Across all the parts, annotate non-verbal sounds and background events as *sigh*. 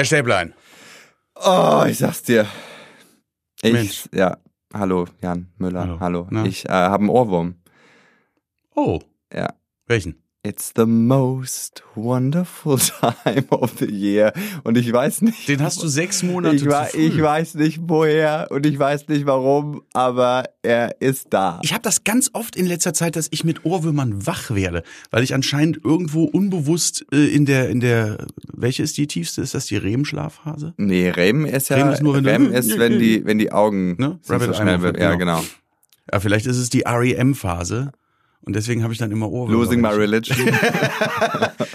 Herr Stäblein. Oh, ich sag's dir. Ich, Mensch. ja, hallo Jan Müller, Hallo. hallo. Ich äh, habe einen Ohrwurm. Oh, Ja. welchen? It's the most wonderful *laughs* time of the year. Und ich weiß nicht. Den hast du sechs Monate ich, zu früh. ich weiß nicht woher und ich weiß nicht warum, aber er ist da. Ich habe das ganz oft in letzter Zeit, dass ich mit Ohrwürmern wach werde, weil ich anscheinend irgendwo unbewusst äh, in der in der welche ist die tiefste? Ist das die REM-Schlafphase? Nee, REM ist ja REM ist nur, wenn du- REM ist, wenn die wenn die Augen Ne? so schnell wird. Ja, Movement, genau. Ja, vielleicht ist es die REM-Phase und deswegen habe ich dann immer Ohrwürmer. Losing my religion. *laughs*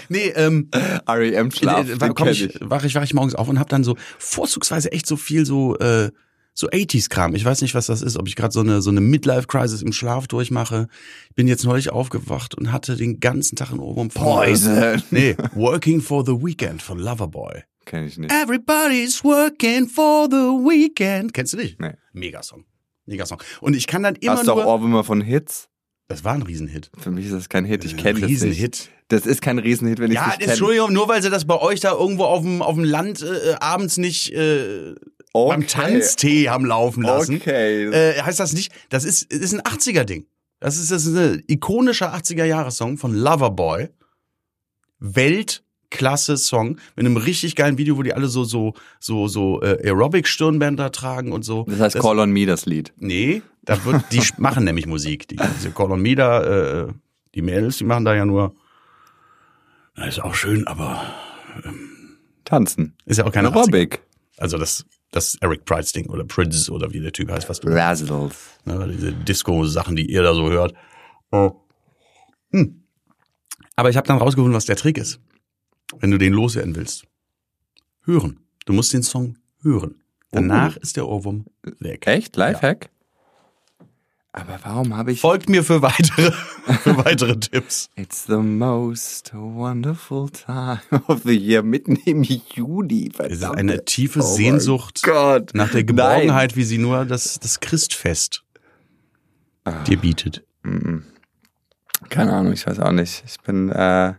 Nee, ähm, REM Schlaf, äh, den komm ich, ich. wach ich, wach ich morgens auf und habe dann so vorzugsweise echt so viel so äh, so 80s-Kram. Ich weiß nicht, was das ist, ob ich gerade so eine so eine Midlife-Crisis im Schlaf durchmache. Ich bin jetzt neulich aufgewacht und hatte den ganzen Tag einen Ohrwurm. von- Poison. Nee, Working for the Weekend von Loverboy. Kenn ich nicht. Everybody's working for the weekend. Kennst du nicht? Nee. Megasong. Megasong. Und ich kann dann immer Hast du auch nur... Ohrwürmer von Hits? Das war ein Riesenhit. Für mich ist das kein Hit. Ich Ein kenne das nicht. Riesenhit. Das ist kein Riesenhit, wenn ich Ja, nicht kenne. Entschuldigung, nur weil sie das bei euch da irgendwo auf dem, auf dem Land äh, abends nicht äh, beim Tanztee haben laufen lassen. Okay. Äh, heißt das nicht, das ist, ist ein 80er-Ding. Das ist, das ist ein ikonischer 80er-Jahres-Song von Loverboy. Weltklasse-Song mit einem richtig geilen Video, wo die alle so, so, so, so äh, Aerobic-Stirnbänder tragen und so. das heißt Call on Me, das Lied. Nee, da wird, die *laughs* machen nämlich Musik. Die, diese Call on Me da, äh, die Mädels, die machen da ja nur. Na, ist auch schön, aber Tanzen. ist ja auch keine 80er. Aerobic. Also das, das Eric Price Ding oder Prince oder wie der Typ heißt, was du, Razzles. ne, diese Disco-Sachen, die ihr da so hört. Hm. Aber ich habe dann rausgefunden, was der Trick ist, wenn du den loswerden willst. Hören. Du musst den Song hören. Danach ist der Ohrwurm weg. Echt? Lifehack? Aber warum habe ich... Folgt mir für weitere, *laughs* für weitere Tipps. It's the most wonderful time of the year. Mitten im Juni. Es ist Verdammt. eine tiefe Oh Sehnsucht nach der Geborgenheit, wie sie nur das, das Christfest dir bietet. Nein. Keine Ahnung, ich weiß auch nicht. Ich bin... Äh,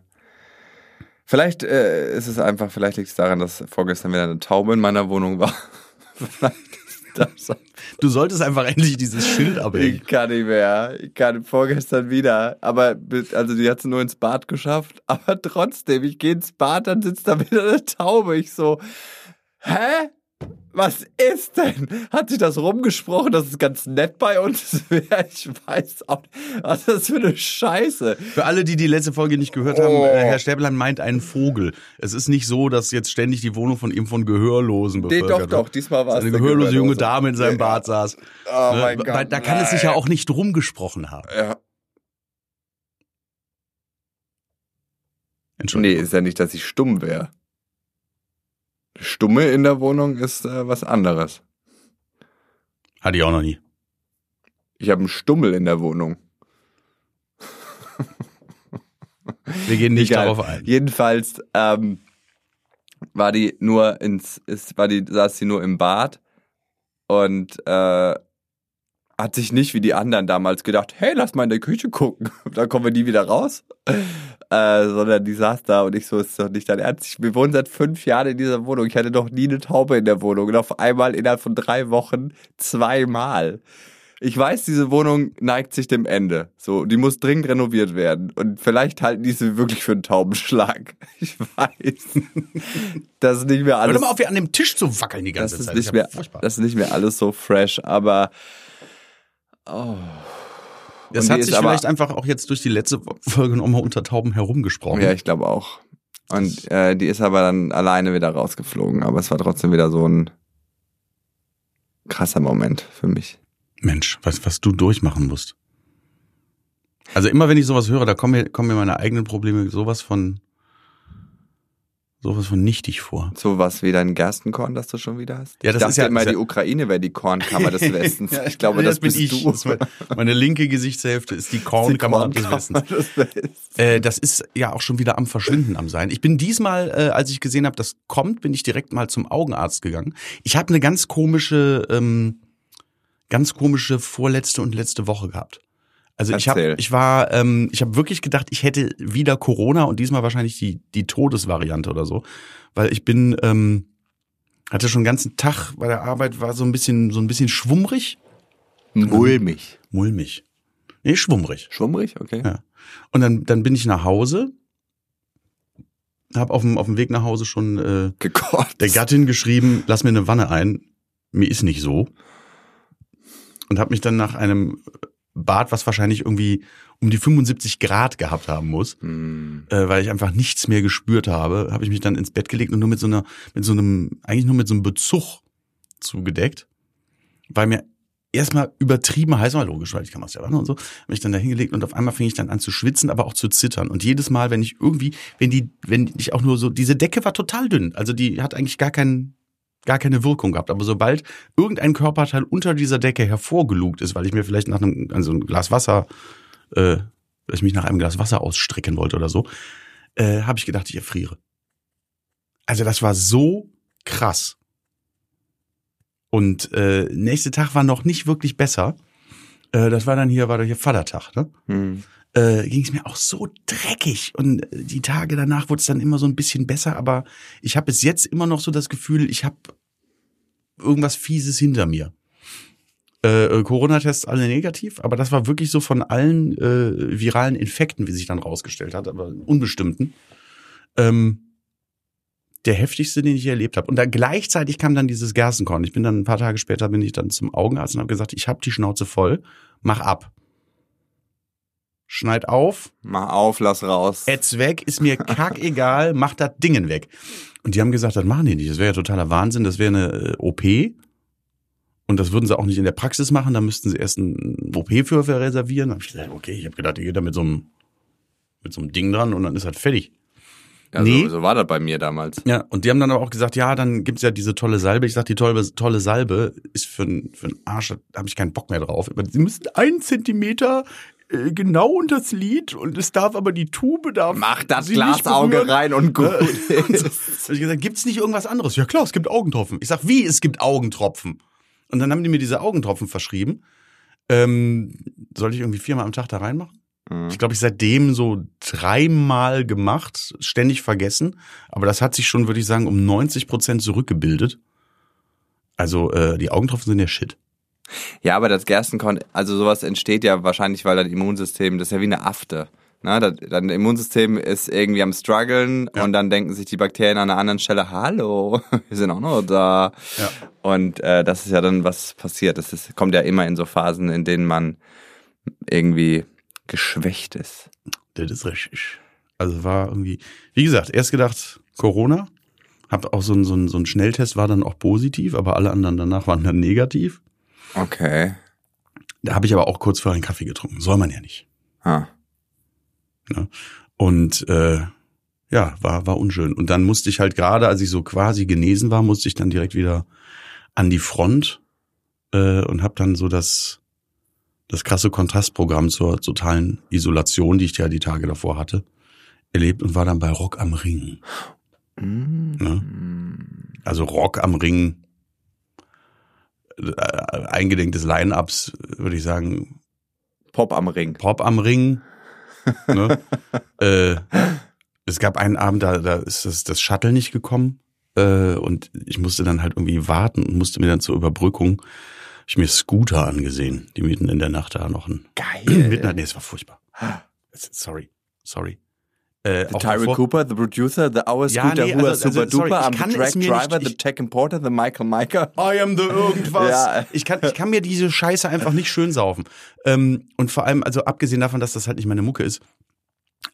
vielleicht äh, ist es einfach, vielleicht liegt es daran, dass vorgestern wieder eine Taube in meiner Wohnung war. *laughs* vielleicht. Du solltest einfach endlich dieses Schild abhängen. Ich kann nicht mehr. Ich kann vorgestern wieder. Aber also die hat es nur ins Bad geschafft. Aber trotzdem, ich gehe ins Bad, dann sitzt da wieder eine Taube. Ich so, hä? Was ist denn? Hat sich das rumgesprochen, dass es ganz nett bei uns wäre? Ich weiß auch. Was ist das für eine Scheiße? Für alle, die die letzte Folge nicht gehört haben, Oh. äh, Herr Stäblein meint einen Vogel. Es ist nicht so, dass jetzt ständig die Wohnung von ihm von Gehörlosen Nee, bevölkert doch, wird. doch. Diesmal war es Eine der gehörlose junge Gehörlose. Dame in seinem. Bad saß. Oh Ne? mein Weil Gott. da kann es sich ja nein. auch nicht rumgesprochen haben. Ja. Nee, Entschuldigung. ist ja nicht, dass ich stumm wäre. Stumme in der Wohnung ist äh, was anderes. Hatte ich auch noch nie. Ich habe einen Stummel in der Wohnung. Wir gehen nicht Egal. darauf ein. Jedenfalls ähm, war die nur ins, ist, war die, saß sie nur im Bad und äh, hat sich nicht wie die anderen damals gedacht, hey, lass mal in der Küche gucken, *laughs* dann kommen wir nie wieder raus. *laughs* Äh, sondern die saß da und ich so, ist doch nicht dein Ernst. Wir wohnen seit fünf Jahren in dieser Wohnung. Ich hatte noch nie eine Taube in der Wohnung. Und auf einmal innerhalb von drei Wochen zweimal. Ich weiß, diese Wohnung neigt sich dem Ende. So, die muss dringend renoviert werden. Und vielleicht halten die sie wirklich für einen Taubenschlag. *laughs* Ich weiß. Das ist nicht mehr Hör alles. doch mal auf, hier an dem Tisch zu wackeln die Das ganze ist Zeit. nicht mehr, furchtbar. das ist nicht mehr alles so fresh, aber oh. Das hat sich vielleicht einfach auch jetzt durch die letzte Folge nochmal unter Tauben herumgesprochen. Ja, ich glaube auch. Und äh, die ist aber dann alleine wieder rausgeflogen, aber es war trotzdem wieder so ein krasser Moment für mich. Mensch, was, was du durchmachen musst. Also immer wenn ich sowas höre, da kommen mir, kommen mir meine eigenen Probleme sowas von sowas von nichtig vor. So was wie dein Gerstenkorn, das du schon wieder hast. Ja, das ich dachte ist ja- immer, ja- die Ukraine wäre die Kornkammer des *laughs* Westens. ich glaube, Nee, das, bin bist ich. du. Das ist meine, meine linke Gesichtshälfte ist die Die Kornkammer des Kornkammer Westens. des Westens. Äh, das ist ja auch schon wieder am Verschwinden am sein. Ich bin diesmal, äh, als ich gesehen habe, das kommt, bin ich direkt mal zum Augenarzt gegangen. Ich habe eine ganz komische, ähm, ganz komische vorletzte und letzte Woche gehabt. Also ich habe, Erzähl. ich war, ähm, ich habe wirklich gedacht, ich hätte wieder Corona und diesmal wahrscheinlich die die Todesvariante oder so, weil ich bin, ähm, Hatte schon den ganzen Tag bei der Arbeit, war so ein bisschen, so ein bisschen schwummrig. Mulmig. Mulmig. Nee, schwummrig. Schwummrig, okay. Ja. Und dann, dann bin ich nach Hause, hab auf dem, auf dem Weg nach Hause schon äh, Gekotzt. der Gattin geschrieben, lass mir eine Wanne ein. Mir ist nicht so. Und habe mich dann nach einem Bad, was wahrscheinlich irgendwie um die 75 Grad gehabt haben muss, Hm. äh, weil ich einfach nichts mehr gespürt habe, habe ich mich dann ins Bett gelegt und nur mit so einer, mit so einem, eigentlich nur mit so einem Bezug zugedeckt, weil mir erstmal übertrieben heiß war, logisch, weil ich kam aus der Wanne und so, habe mich dann da hingelegt und auf einmal fing ich dann an zu schwitzen, aber auch zu zittern. Und jedes Mal, wenn ich irgendwie, wenn die, wenn ich auch nur so, diese Decke war total dünn, also die hat eigentlich gar keinen, gar keine Wirkung gehabt. Aber sobald irgendein Körperteil unter dieser Decke hervorgelugt ist, weil ich mir vielleicht nach einem, also ein Glas Wasser, äh, ich mich nach einem Glas Wasser ausstrecken wollte oder so, äh, habe ich gedacht, ich erfriere. Also das war so krass. Und äh, nächste Tag war noch nicht wirklich besser. Äh, das war dann hier, war doch hier Vatertag, ne? Hm. Äh, ging es mir auch so dreckig. Und äh, die Tage danach wurde es dann immer so ein bisschen besser, aber ich habe bis jetzt immer noch so das Gefühl, ich habe irgendwas Fieses hinter mir. Äh, äh, Corona-Tests alle negativ, aber das war wirklich so von allen äh, viralen Infekten, wie sich dann rausgestellt hat, aber unbestimmten, ähm, der heftigste, den ich erlebt habe. Und da gleichzeitig kam dann dieses Gerstenkorn. Ich bin dann ein paar Tage später bin ich dann zum Augenarzt und habe gesagt, ich habe die Schnauze voll, mach ab. Schneid auf, Mach auf, lass raus. Ätz weg, ist mir kackegal, mach das Dingen weg. Und die haben gesagt, das machen die nicht. Das wäre ja totaler Wahnsinn, das wäre eine äh, OP. Und das würden sie auch nicht in der Praxis machen, da müssten sie erst einen OP für reservieren. Da hab ich gesagt, okay, ich habe gedacht, ihr geht da mit so einem mit so einem Ding dran und dann ist das fertig. Also, Nee. So war das bei mir damals. Ja, und die haben dann aber auch gesagt, ja, dann gibt's ja diese tolle Salbe. Ich sag, die tolle, tolle Salbe ist für einen für einen Arsch, da habe ich keinen Bock mehr drauf. Aber Sie müssen einen Zentimeter genau unter das Lid und es darf aber die Tube darf Mach das Glasauge rein und gut. *laughs* Und so. *laughs* Hab ich gesagt, gibt's nicht irgendwas anderes? Ja klar, es gibt Augentropfen. Ich sag, wie, es gibt Augentropfen? Und dann haben die mir diese Augentropfen verschrieben. Ähm, sollte ich irgendwie viermal am Tag da reinmachen? Mhm. Ich glaube, ich seitdem so dreimal gemacht, ständig vergessen. Aber das hat sich schon, würde ich sagen, um 90 Prozent zurückgebildet. Also äh, die Augentropfen sind ja shit. Ja, aber das Gerstenkorn, also sowas entsteht ja wahrscheinlich, weil das Immunsystem, das ist ja wie eine Afte. Na, das, dein Immunsystem ist irgendwie am struggeln Ja. und dann denken sich die Bakterien an einer anderen Stelle, hallo, *laughs* wir sind auch noch da. Ja. Und äh, das ist ja dann, was passiert. Das ist, kommt ja immer in so Phasen, in denen man irgendwie geschwächt ist. Das ist richtig. Also war irgendwie, wie gesagt, erst gedacht Corona. Hab auch so ein, so ein, so ein Schnelltest war dann auch positiv, aber alle anderen danach waren dann negativ. Okay. Da habe ich aber auch kurz vorher einen Kaffee getrunken. Soll man ja nicht. Ah. Und äh, ja, war, war unschön. Und dann musste ich halt gerade, als ich so quasi genesen war, musste ich dann direkt wieder an die Front äh, und habe dann so das, das krasse Kontrastprogramm zur totalen Isolation, die ich ja die Tage davor hatte, erlebt und war dann bei Rock am Ring. Ne? Also Rock am Ring, äh, eingedenk des Line-Ups, würde ich sagen, Pop am Ring. Pop am Ring. *laughs* ne? äh, es gab einen Abend, da, da ist das, das Shuttle nicht gekommen. Äh, und ich musste dann halt irgendwie warten und musste mir dann zur Überbrückung, hab ich mir Scooter angesehen, die mitten in der Nacht da noch ein. Geil. Mitten, nee, es war furchtbar. Sorry, sorry. Äh, The Tyrell Cooper, the producer, the Hour Ja, Scooter, nee, who also- super also, duper, I'm the track mir nicht- driver, the tech importer, the Michael Miker. *laughs* I am the irgendwas. Ja. Ich, kann, ich kann mir diese Scheiße einfach nicht schön saufen. Ähm, und vor allem, also abgesehen davon, dass das halt nicht meine Mucke ist,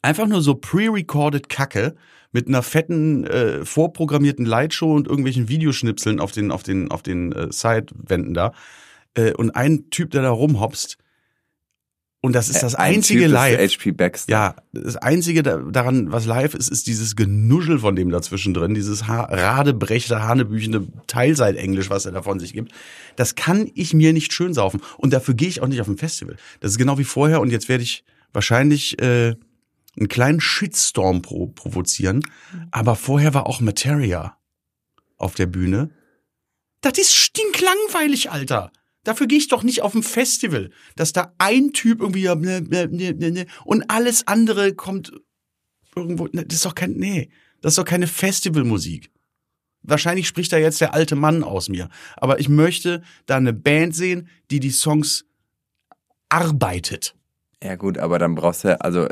einfach nur so pre-recorded Kacke mit einer fetten, äh, vorprogrammierten Lightshow und irgendwelchen Videoschnipseln auf den, auf den, auf den äh, Sidewänden da. Äh, und ein Typ, der da rumhopst. Und das ist das Ein einzige typ ist Live. HP Baxter. Ja, das Einzige da- daran, was live ist, ist dieses Genuschel von dem dazwischen drin, dieses ha radebrechte, hanebüchende Teilseit-Englisch, was er da von sich gibt. Das kann ich mir nicht schön saufen. Und dafür gehe ich auch nicht auf ein Festival. Das ist genau wie vorher und jetzt werde ich wahrscheinlich äh, einen kleinen Shitstorm pro provozieren. Aber vorher war auch Materia auf der Bühne. Das ist stinklangweilig, Alter. Dafür gehe ich doch nicht auf ein Festival, dass da ein Typ irgendwie ne, ne, ne, und alles andere kommt irgendwo. Das ist doch kein, nee, das ist doch keine Festivalmusik. wahrscheinlich spricht da jetzt der alte Mann aus mir. Aber ich möchte da eine Band sehen, die die Songs arbeitet. Ja gut, aber dann brauchst du, also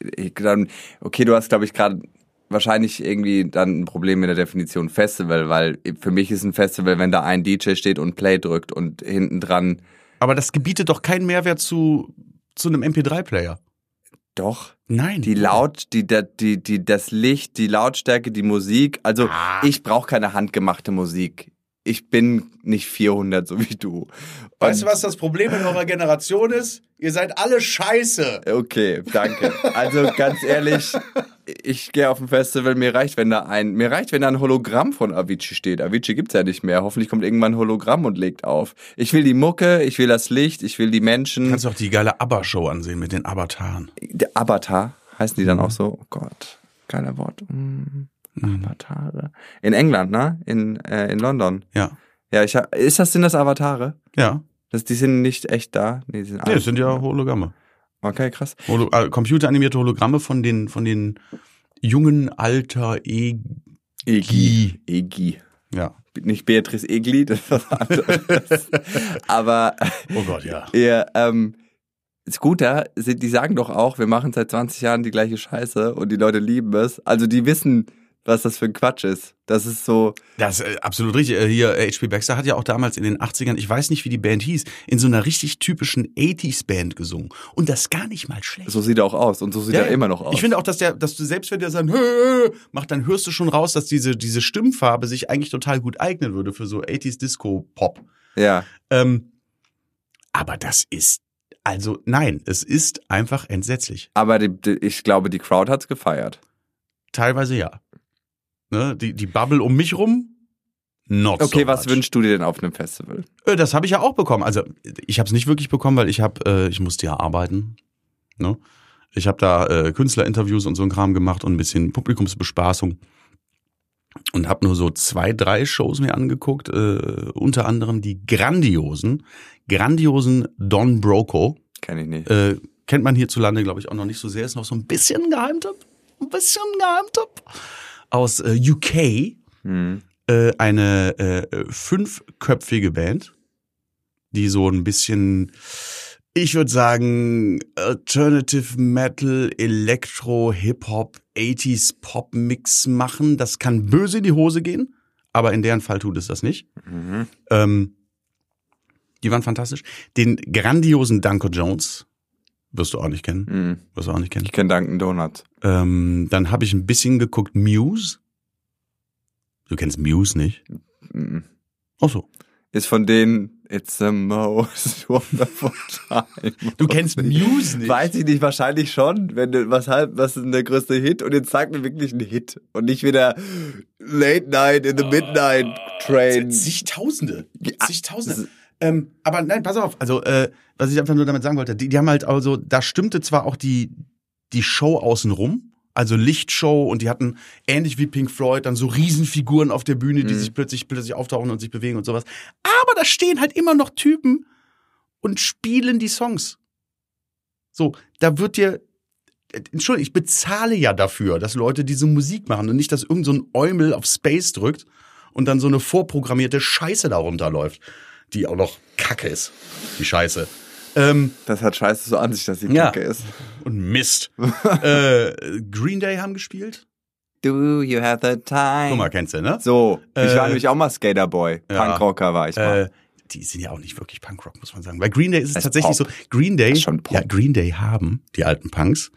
ich, dann, okay, du hast, glaube ich, gerade wahrscheinlich irgendwie dann ein Problem mit der Definition Festival, weil für mich ist ein Festival, wenn da ein DJ steht und Play drückt und hinten dran. Aber das gebietet doch keinen Mehrwert zu, zu einem MP3-Player. Doch. Nein. Die Laut, die, die, die, die, das Licht, die Lautstärke, die Musik. Also Ah. ich brauche keine handgemachte Musik. Ich bin nicht 400, so wie du. Weißt du, was das Problem in eurer Generation ist? Ihr seid alle scheiße. Okay, danke. Also ganz ehrlich, ich gehe auf ein Festival, mir reicht, wenn da ein, mir reicht, wenn da ein Hologramm von Avicii steht. Avicii gibt's ja nicht mehr. Hoffentlich kommt irgendwann ein Hologramm und legt auf. Ich will die Mucke, ich will das Licht, ich will die Menschen. Kannst du auch die geile ABBA-Show ansehen mit den Avataren. Der Avatar, heißen die dann auch so? Oh Gott, geiler Wort. Mm, Avatare. In England, ne? In, äh, in London. Ja. Ja, ich hab, ist das, sind das Avatare? Ja. Das, die sind nicht echt da? Nee, die sind Nee, das sind ja Hologramme. Okay, krass. Holo äh, computeranimierte Hologramme von den, von den jungen Alter E. Egi. Egi. Ja. Nicht Beatrice Egli, das ist was anderes. *laughs* Aber Oh Gott, ja. ihr, ähm, Scooter, sind- die sagen doch auch, wir machen seit 20 Jahren die gleiche Scheiße und die Leute lieben es. Also die wissen, was das für ein Quatsch ist. Das ist so, Das ist äh, absolut richtig. Äh, Hier, äh, H.P. Baxter hat ja auch damals in den 80ern, ich weiß nicht, wie die Band hieß, in so einer richtig typischen 80s-Band gesungen. Und das gar nicht mal schlecht. so sieht er auch aus und so sieht er immer noch aus. Ich finde auch, dass der, dass du selbst wenn der sagt, "Hö", macht, dann hörst du schon raus, dass diese, diese Stimmfarbe sich eigentlich total gut eignen würde für so 80s Disco-Pop. ja. Ähm, aber das ist, also nein, es ist einfach entsetzlich. Aber die, die, ich glaube, die Crowd hat's gefeiert. Teilweise ja. Ne, die, die Bubble um mich rum, not Okay, so was much. wünschst du dir denn auf einem Festival? Äh, Das habe ich ja auch bekommen. Also ich habe es nicht wirklich bekommen, weil ich habe, äh, ich musste ja arbeiten. Ne? Ich habe da äh, Künstlerinterviews und so ein Kram gemacht und ein bisschen Publikumsbespaßung und habe nur so zwei, drei Shows mir angeguckt. Äh, unter anderem die grandiosen, grandiosen Don Broco. Kenn ich nicht. Äh, kennt man hierzulande, glaube ich, auch noch nicht so sehr. Ist noch so ein bisschen Geheimtipp. Ein bisschen Geheimtipp. Aus äh, UK Hm. äh, eine äh, fünfköpfige Band, die so ein bisschen, ich würde sagen, Alternative Metal, Elektro, Hip-Hop, 80s Pop Mix machen. Das kann böse in die Hose gehen, aber in deren Fall tut es das nicht. Mhm. Ähm, die waren fantastisch. Den grandiosen Danko Jones wirst du auch nicht kennen. Hm. Wirst du auch nicht kennen. Ich kenn Dunkin' Donuts. Ähm, dann habe ich ein bisschen geguckt Muse. Du kennst Muse nicht? Mhm. Ach so. Ist von denen It's the most *laughs* wonderful time. Du kennst Muse nicht? Weiß ich nicht, wahrscheinlich schon. Wenn du, was, halt, was ist denn der größte Hit? Und jetzt sag mir wirklich einen Hit. Und nicht wieder Late Night in the Midnight Train. Zigtausende. Zigtausende. Ähm, aber nein, pass auf. Also, äh, was ich einfach nur damit sagen wollte, die, die haben halt also, da stimmte zwar auch die, die Show außenrum, also Lichtshow und die hatten ähnlich wie Pink Floyd dann so Riesenfiguren auf der Bühne, die Mhm. sich plötzlich, plötzlich auftauchen und sich bewegen und sowas. Aber da stehen halt immer noch Typen und spielen die Songs. So, da wird dir, äh, Entschuldigung, ich bezahle ja dafür, dass Leute diese Musik machen und nicht, dass irgend so ein Eumel auf Space drückt und dann so eine vorprogrammierte Scheiße darunter läuft, die auch noch Kacke ist. Die Scheiße. Ähm, Das hat scheiße so an sich, dass die Ja. Kacke ist. und Mist. *laughs* äh, Green Day haben gespielt. Do you have the time? Guck mal, kennst du, ne? So, ich Äh, war nämlich auch mal Skaterboy. ja. Punkrocker war ich mal. Äh, die sind ja auch nicht wirklich Punkrock, muss man sagen. Bei Green Day ist es Das tatsächlich Pop. so. Green Day, ja, Green Day haben, die alten Punks,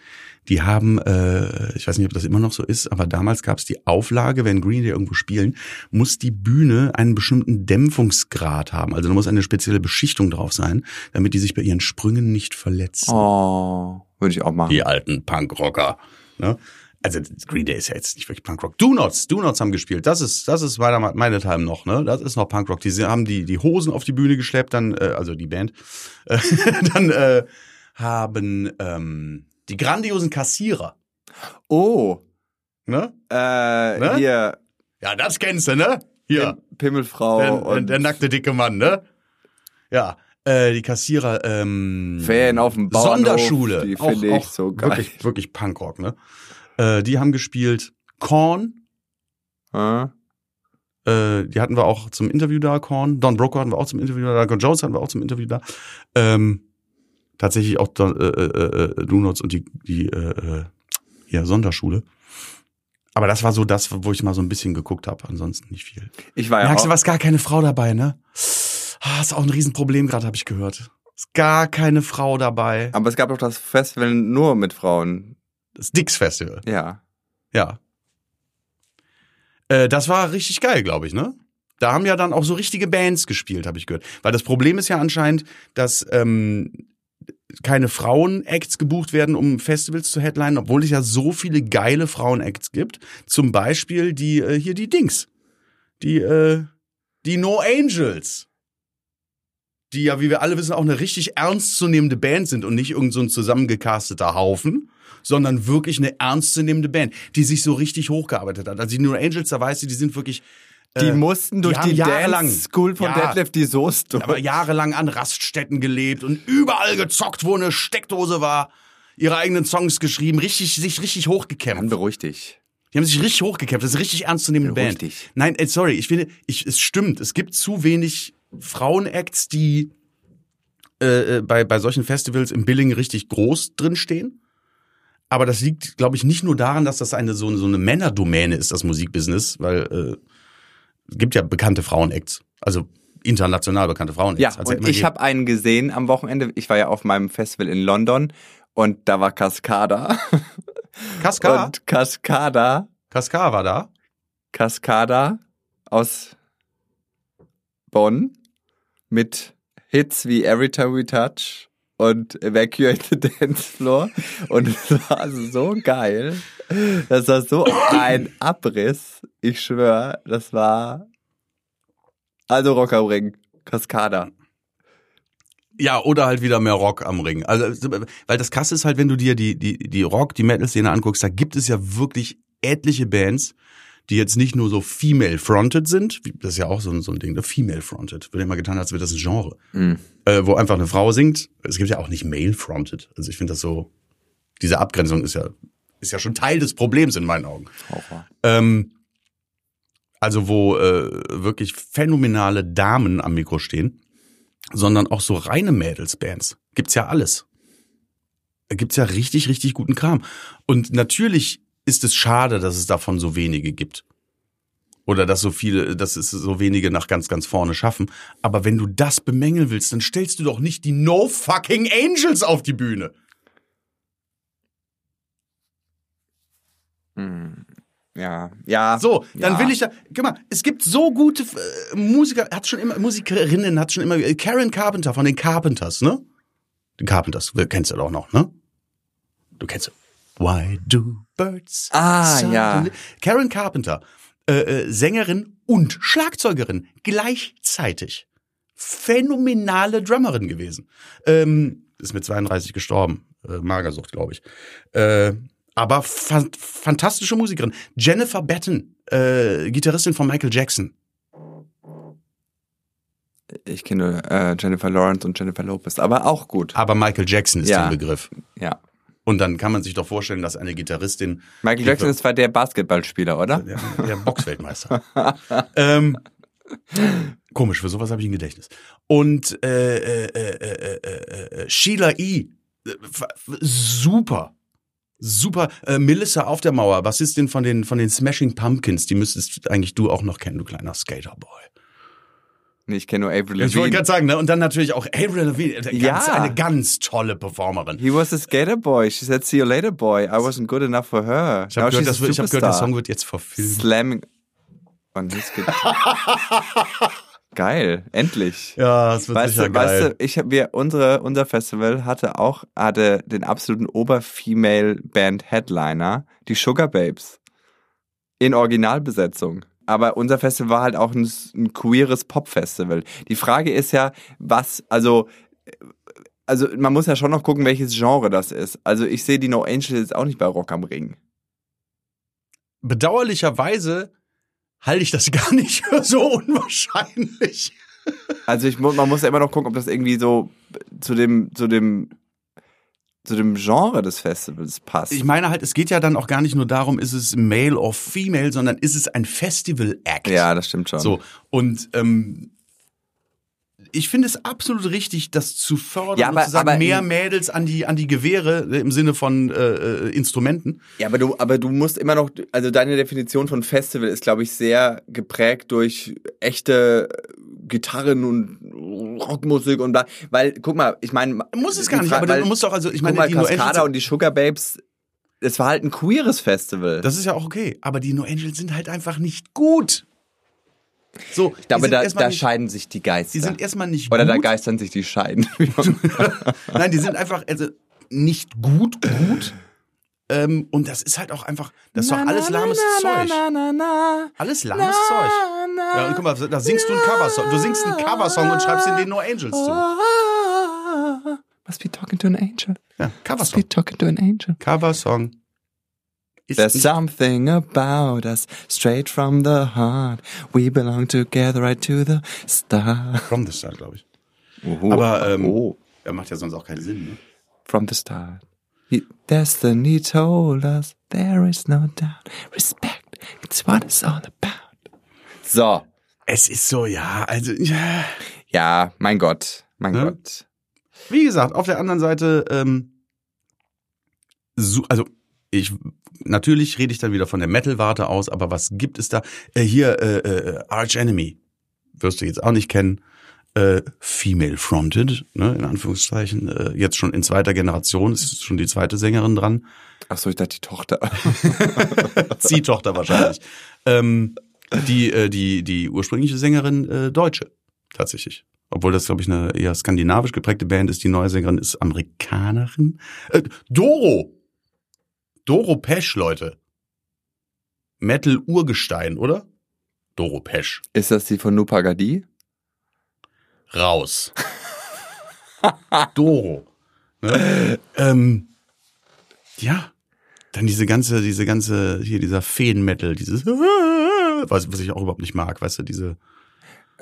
die haben, äh, ich weiß nicht, ob das immer noch so ist, aber damals gab es die Auflage, wenn Green Day irgendwo spielen, muss die Bühne einen bestimmten Dämpfungsgrad haben. Also da muss eine spezielle Beschichtung drauf sein, damit die sich bei ihren Sprüngen nicht verletzen. oh, würde ich auch machen. Die alten Punkrocker. Ne? Also Green Day ist ja jetzt nicht wirklich Punkrock. Do Nots, Do Nots haben gespielt. Das ist, das ist meiner meine Time noch. Ne, das ist noch Punkrock. Die haben die die Hosen auf die Bühne geschleppt, dann äh, also die Band, äh, *laughs* dann äh, haben ähm, die grandiosen Kassierer. Oh, Ne? äh, Ne? hier, Ja, das kennst du, ne? Hier, Pimmelfrau der, und der nackte dicke Mann, ne? Ja. Äh, die Kassierer, ähm, Ferien auf dem Bauernhof. Sonderschule. Die finde ich auch so geil. Wirklich, wirklich Punkrock, ne? Äh, die haben gespielt Korn, Äh? Äh, die hatten wir auch zum Interview da, Korn. Don Broker hatten wir auch zum Interview da. Don Jones hatten wir auch zum Interview da. Ähm, tatsächlich auch Don, äh, äh, äh, Donuts und die, die äh, äh, ja, Sonderschule. Aber das war so das, wo ich mal so ein bisschen geguckt habe. Ansonsten nicht viel. Ich war ja Merkst du, was gar keine Frau dabei, ne? Ah, ist auch ein Riesenproblem gerade, habe ich gehört. Ist gar keine Frau dabei. aber es gab doch das Festival nur mit Frauen. Das Dix Festival. Ja. Ja. Äh, das war richtig geil, glaube ich, ne? Da haben ja dann auch so richtige Bands gespielt, habe ich gehört. Weil das Problem ist ja anscheinend, dass ähm, keine Frauen-Acts gebucht werden, um Festivals zu headlinen, obwohl es ja so viele geile Frauen-Acts gibt. Zum Beispiel die äh, hier die Dings, die äh, die No Angels, die ja, wie wir alle wissen, auch eine richtig ernstzunehmende Band sind und nicht irgend so ein zusammengecasteter Haufen, sondern wirklich eine ernstzunehmende Band, die sich so richtig hochgearbeitet hat. Also die No Angels, da weißt du, die sind wirklich Die äh, mussten durch die, jahrelang- Dance School von Ja. Deadlift die Soße durch. aber jahrelang an Raststätten gelebt und überall gezockt, wo eine Steckdose war, ihre eigenen Songs geschrieben, richtig, sich richtig Dann hochgekämpft. beruhig dich. Die haben sich richtig hochgekämpft. Das ist richtig ernstzunehmende Beruhig Band. dich. Nein, äh, sorry, ich finde, ich, es stimmt. Es gibt zu wenig Frauenacts, die äh, äh, bei, bei solchen Festivals im Billing richtig groß drinstehen. Aber das liegt, glaube ich, nicht nur daran, dass das eine so, so eine Männerdomäne ist, das Musikbusiness, weil äh, gibt ja bekannte Frauenacts. Also international bekannte Frauenacts. Ja, Hat's und ich habe einen gesehen am Wochenende. Ich war ja auf meinem Festival in London und da war Cascada. *laughs* Kaskar. Und Cascada, Kaskar war da. Cascada aus Bonn mit Hits wie Every Time We Touch und Evacuate the Dance Floor. Und *laughs* es war so geil. Das war so ein Abriss. Ich schwöre, das war also Rock am Ring. Cascada. Ja, oder halt wieder mehr Rock am Ring. Also, weil das krasse ist halt, wenn du dir die, die, die Rock, die Metal-Szene anguckst, da gibt es ja wirklich etliche Bands, die jetzt nicht nur so female-fronted sind, das ist ja auch so ein, so ein Ding, ne? female-fronted, wird immer getan, als wäre das ein Genre, Mhm. äh, wo einfach eine Frau singt. Es gibt ja auch nicht male-fronted. Also ich finde das so, diese Abgrenzung ist ja, ist ja schon Teil des Problems in meinen Augen. Ähm, also wo äh, wirklich phänomenale Damen am Mikro stehen, sondern auch so reine Mädelsbands. Gibt's ja alles. Gibt's ja richtig, richtig guten Kram. Und natürlich ist es schade, dass es davon so wenige gibt. Oder dass so viele, dass es so wenige nach ganz, ganz vorne schaffen. Aber wenn du das bemängeln willst, dann stellst du doch nicht die No fucking Angels auf die Bühne. Ja, ja. So, dann ja. will ich da. Guck mal, es gibt so gute äh, Musiker, hat schon immer Musikerinnen, hat schon immer äh, Karen Carpenter von den Carpenters, ne? Den Carpenters, kennst du doch noch, ne? Du kennst sie. Why do birds? Ah, suddenly- ja. Karen Carpenter, äh, äh, Sängerin und Schlagzeugerin gleichzeitig. Phänomenale Drummerin gewesen. Ähm, ist mit 32 gestorben. Äh, Magersucht, glaube ich. Äh, aber fan fantastische Musikerin. Jennifer Batten, äh, Gitarristin von Michael Jackson. Ich kenne äh, Jennifer Lawrence und Jennifer Lopez, aber auch gut. Aber Michael Jackson ist Ja. der Begriff. Ja. Und dann kann man sich doch vorstellen, dass eine Gitarristin, Michael Jackson ist zwar der Basketballspieler, oder? der, der Boxweltmeister. *laughs* ähm, komisch, für sowas habe ich ein Gedächtnis. Und äh, äh, äh, äh, äh, äh, Sheila E. Äh, super. Super. Äh, Melissa auf der Mauer, Bassistin von den, von den Smashing Pumpkins, die müsstest eigentlich du auch noch kennen, du kleiner Skaterboy. Nee, ich kenne nur Avril Ich wollte Lavigne. gerade sagen, ne? Und dann natürlich auch Avril Lavigne, äh, ganz, Ja. eine ganz tolle Performerin. He was a skater boy. She said, see you later, boy. I wasn't good enough for her. Ich habe gehört, das ich hab gehört, der. Song wird jetzt verfilmt. Slamming. Und jetzt geht. *laughs* Geil, endlich. Ja, es wird Weißt sicher du, geil. weißt du, ich wir, unsere, unser Festival hatte auch, hatte den absoluten Ober-Female-Band-Headliner, die Sugar Babes. In Originalbesetzung. Aber unser Festival war halt auch ein, ein queeres Pop-Festival. Die Frage ist ja, was, also, also man muss ja schon noch gucken, welches Genre das ist. Also ich sehe die No Angels jetzt auch nicht bei Rock am Ring. Bedauerlicherweise halte ich das *laughs* gar nicht für so unwahrscheinlich. Also ich, man muss ja immer noch gucken, ob das irgendwie so zu dem, zu dem zu dem Genre des Festivals passt. Ich meine halt, es geht ja dann auch gar nicht nur darum, ist es male or female, sondern ist es ein Festival-Act. ja, das stimmt schon. So, und ähm, ich finde es absolut richtig, das zu fördern Ja, aber- und zu sagen, aber- mehr Mädels an die, an die Gewehre äh, im Sinne von äh, äh, Instrumenten. Ja, aber du, aber du musst immer noch, also deine Definition von Festival ist, glaube ich, sehr geprägt durch echte Gitarren und Rockmusik und bla. Weil, guck mal, ich meine, Muss es gar nicht, aber du musst doch, also ich meine, mal, die No Cascada Angels, und die Sugar Babes, es war halt ein queeres Festival. das ist ja auch okay, aber die No Angels sind halt einfach nicht gut. So, aber da, da nicht, scheiden sich die Geister. die sind erstmal nicht Oder da gut. geistern sich die Scheiden. *laughs* Nein, die sind einfach also nicht gut, gut. Ähm, und das ist halt auch einfach, das ist doch alles lahmes Zeug. Alles lahmes Zeug. Ja, und guck mal, da singst du einen Coversong. Du singst einen Coversong und schreibst in den No Angels zu. Must be talking to an angel. Ja, Must Coversong. be talking to an angel. Coversong. Ist There's nicht- something about us, straight from the heart. We belong together right to the star. From the Start, glaube ich. Oho. Aber, ähm, oh. Ja, macht ja sonst auch keinen Sinn, ne? From the start. Destiny told us there is no doubt. Respect, it's what it's all about. So. Es ist so, ja, also, ja. Ja, mein Gott. Mein Ne? Gott. Wie gesagt, auf der anderen Seite, ähm, so, also ich natürlich rede ich dann wieder von der Metal-Warte aus, aber was gibt es da? Äh, hier äh, äh, Arch Enemy wirst du jetzt auch nicht kennen. Äh, female fronted, ne, in Anführungszeichen. Äh, jetzt schon in zweiter Generation ist schon die zweite Sängerin dran. Ach so, ich dachte die Tochter. *laughs* Ziehtochter wahrscheinlich. ähm, die äh, die die ursprüngliche Sängerin äh, Deutsche tatsächlich. Obwohl das, glaube ich, eine eher skandinavisch geprägte Band ist. Die neue Sängerin ist Amerikanerin. Äh, Doro. Doro Pesch, Leute. Metal-Urgestein, oder? Doro Pesch. Ist das die von Nupagadi? Raus. *laughs* Doro. Ne? ähm, ja. Dann diese ganze, diese ganze, hier dieser Feen-Metal, dieses, *laughs* was, was ich auch überhaupt nicht mag, weißt du, diese,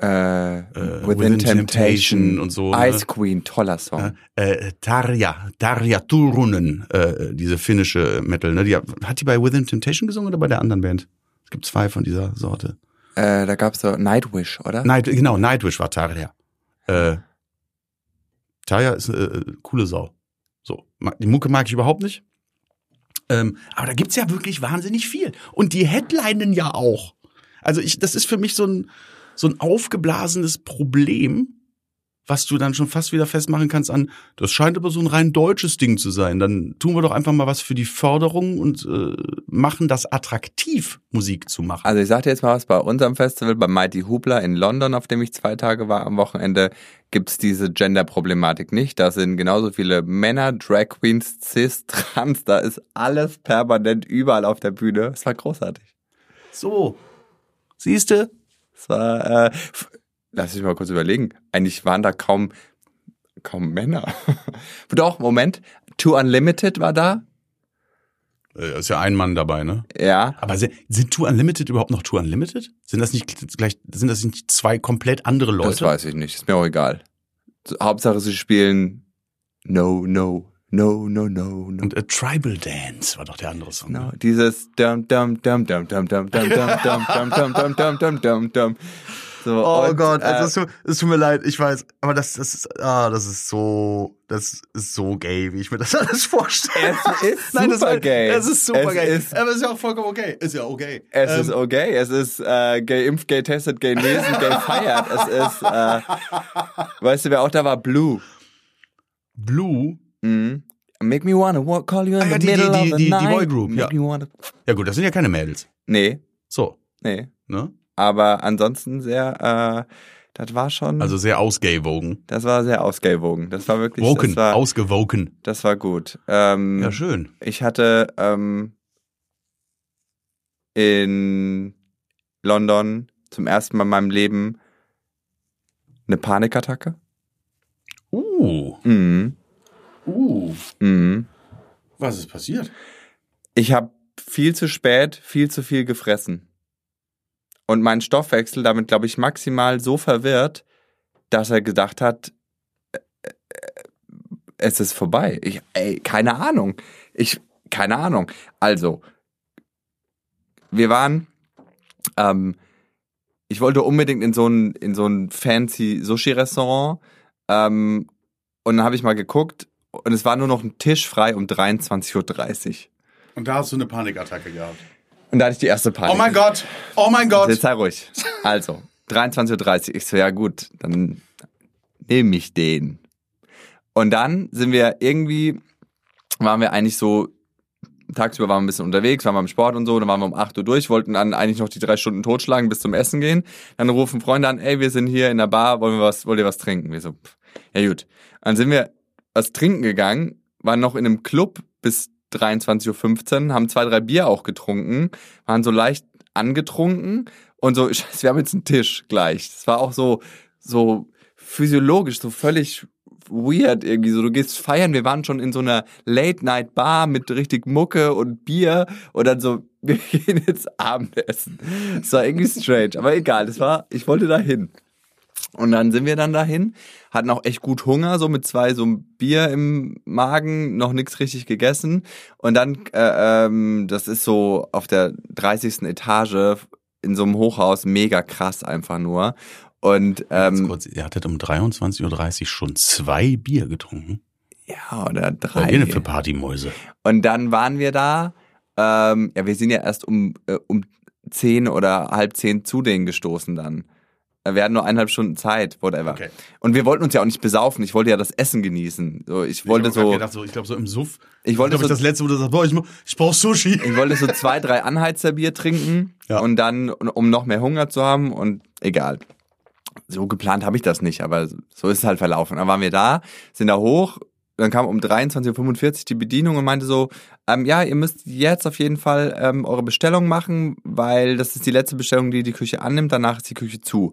Äh, Äh, Within, Within Temptation. Temptation und so, ne? Ice Queen, toller Song. äh, Tarja, Tarja Turunen, äh, diese finnische Metal, ne? Die, hat die bei Within Temptation gesungen oder bei der anderen Band? Es gibt zwei von dieser Sorte. Äh, da gab's so Nightwish, oder? Night, genau, Nightwish war Tarja. Äh, Tarja ist äh, coole Sau. So, die Mucke mag ich überhaupt nicht. Ähm, aber da gibt's ja wirklich wahnsinnig viel. Und die Headlinen ja auch. Also ich, das ist für mich so ein, so ein aufgeblasenes Problem, was du dann schon fast wieder festmachen kannst an, das scheint aber so ein rein deutsches Ding zu sein. Dann tun wir doch einfach mal was für die Förderung und äh, machen das attraktiv, Musik zu machen. Also ich sag dir jetzt mal was, bei unserem Festival, bei Mighty Hoopla in London, auf dem ich zwei Tage war am Wochenende, gibt's diese Gender-Problematik nicht. Da sind genauso viele Männer, Drag Queens, Cis, Trans, da ist alles permanent überall auf der Bühne. Es war großartig. So, siehste? Es war, äh, lass mich mal kurz überlegen. Eigentlich waren da kaum, kaum Männer. *laughs* Doch, Moment. Too Unlimited war da. Äh, Ist ja ein Mann dabei, ne? Ja. Aber sind Tour Unlimited überhaupt noch Tour Unlimited? Sind das nicht gleich, sind das nicht zwei komplett andere Leute? Das weiß ich nicht. Ist mir auch egal. Hauptsache, sie spielen No, no, no, no, no, no. Und äh, Tribal Dance war doch der andere Song. No, ne? dieses dum dum dum dum dum dum dum dum dum dum dum dum dum dum dum dum. So, Oh und, Gott, äh, also es, tut, es tut mir leid, ich weiß, aber das, das ist, ah, das ist so, das ist so gay, wie ich mir das alles vorstelle. Es ist Nein, das super war- gay. Es ist super Es gay. ist- aber es ist ja auch vollkommen okay. Ist ja okay. Es Ähm, ist okay, es ist äh, gay impft, gay testet, gay lesen, gay feiert. Es ist, äh, weißt du, wer auch da war? Blue. Blue. Mhm. Make me wanna walk, call you in Ah, ja, the die- die- middle die- of the die- die night. Boygroup, Make ja. Ja gut, das sind ja keine Mädels. Nee, So, nee. ne? Aber ansonsten sehr, äh, das war schon, Also sehr ausgaywogen. das war sehr ausgewogen. Das war wirklich, Woken, das war, ausgewoken. das war gut. Ähm, Ja, schön. Ich hatte ähm, in London zum ersten Mal in meinem Leben eine Panikattacke. Uh, Mhm. Uh. Mhm. Was ist passiert? Ich habe viel zu spät, viel zu viel gefressen. Und mein Stoffwechsel damit, glaube ich, maximal so verwirrt, dass er gedacht hat, äh, äh, es ist vorbei. Ich, ey, keine Ahnung. Ich, keine Ahnung. Also, wir waren, ähm, ich wollte unbedingt in so ein, in so ein fancy Sushi-Restaurant. Ähm, und dann habe ich mal geguckt und es war nur noch ein Tisch frei um 23.30 Uhr. Und da hast du eine Panikattacke gehabt. Und da hatte ich die erste Panik. Oh mein Gott! Oh mein Gott! Jetzt sei ruhig. Also, 23.30 Uhr. Ich so, ja gut, dann nehme ich den. Und dann sind wir irgendwie, waren wir eigentlich so, tagsüber waren wir ein bisschen unterwegs, waren wir im Sport und so, dann waren wir um 8 Uhr durch, wollten dann eigentlich noch die drei Stunden totschlagen bis zum Essen gehen. Dann rufen Freunde an, ey, wir sind hier in der Bar, wollen wir was, wollt ihr was trinken? Wir so, pff, ja gut. Dann sind wir was trinken gegangen, waren noch in einem Club bis 23.15 Uhr, haben zwei, drei Bier auch getrunken, waren so leicht angetrunken und so, *laughs* scheiße, wir haben jetzt einen Tisch gleich. Das war auch so, so physiologisch, so völlig weird irgendwie so. Du gehst feiern, wir waren schon in so einer Late-Night-Bar mit richtig Mucke und Bier und dann so, *laughs* wir gehen jetzt Abendessen. Das war irgendwie strange, aber egal, das war, ich wollte da hin. Und dann sind wir dann dahin, hatten auch echt gut Hunger, so mit zwei so ein Bier im Magen, noch nichts richtig gegessen. Und dann, äh, ähm, das ist so auf der 30. Etage in so einem Hochhaus, mega krass einfach nur. Und ähm, kurz, ihr hattet um 23.30 Uhr schon zwei Bier getrunken. ja, oder Was drei. ihr denn für Partymäuse? Und dann waren wir da, ähm, ja, wir sind ja erst um, äh, um zehn oder halb zehn zu denen gestoßen dann. Äh, Wir hatten nur eineinhalb Stunden Zeit, whatever. Okay. Und wir wollten uns ja auch nicht besaufen. Ich wollte ja das Essen genießen. So, ich wollte ich so, Gedacht, so ich glaube, so im Suff. Ich wollte glaub, so- das letzte, wo du sagst, boah, ich, ich brauch Sushi. ich wollte so zwei, drei Anheizerbier trinken Ja. und dann, um noch mehr Hunger zu haben und egal. So geplant habe ich das nicht, aber so ist es halt verlaufen. Dann waren wir da, sind da hoch, dann kam um 23.45 Uhr die Bedienung und meinte so, ähm, ja, ihr müsst jetzt auf jeden Fall ähm, eure Bestellung machen, weil das ist die letzte Bestellung, die die Küche annimmt, danach ist die Küche zu.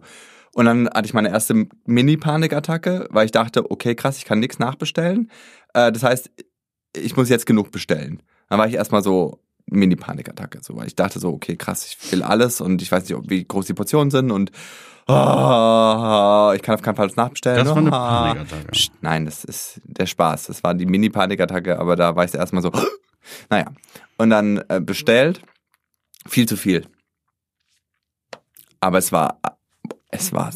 Und dann hatte ich meine erste Mini-Panikattacke, weil ich dachte, okay, krass, ich kann nichts nachbestellen. Äh, das heißt, ich muss jetzt genug bestellen. Dann war ich erstmal so Mini-Panikattacke, so, weil ich dachte so, okay, krass, ich will alles und ich weiß nicht, wie groß die Portionen sind und ah, ich kann auf keinen Fall das nachbestellen. Das war eine Ah. Panikattacke. Psst, Nein, das ist der Spaß. Das war die Mini-Panikattacke, aber da war ich erstmal so, *gasps* naja. Und dann äh, bestellt, viel zu viel. Aber es war, es war,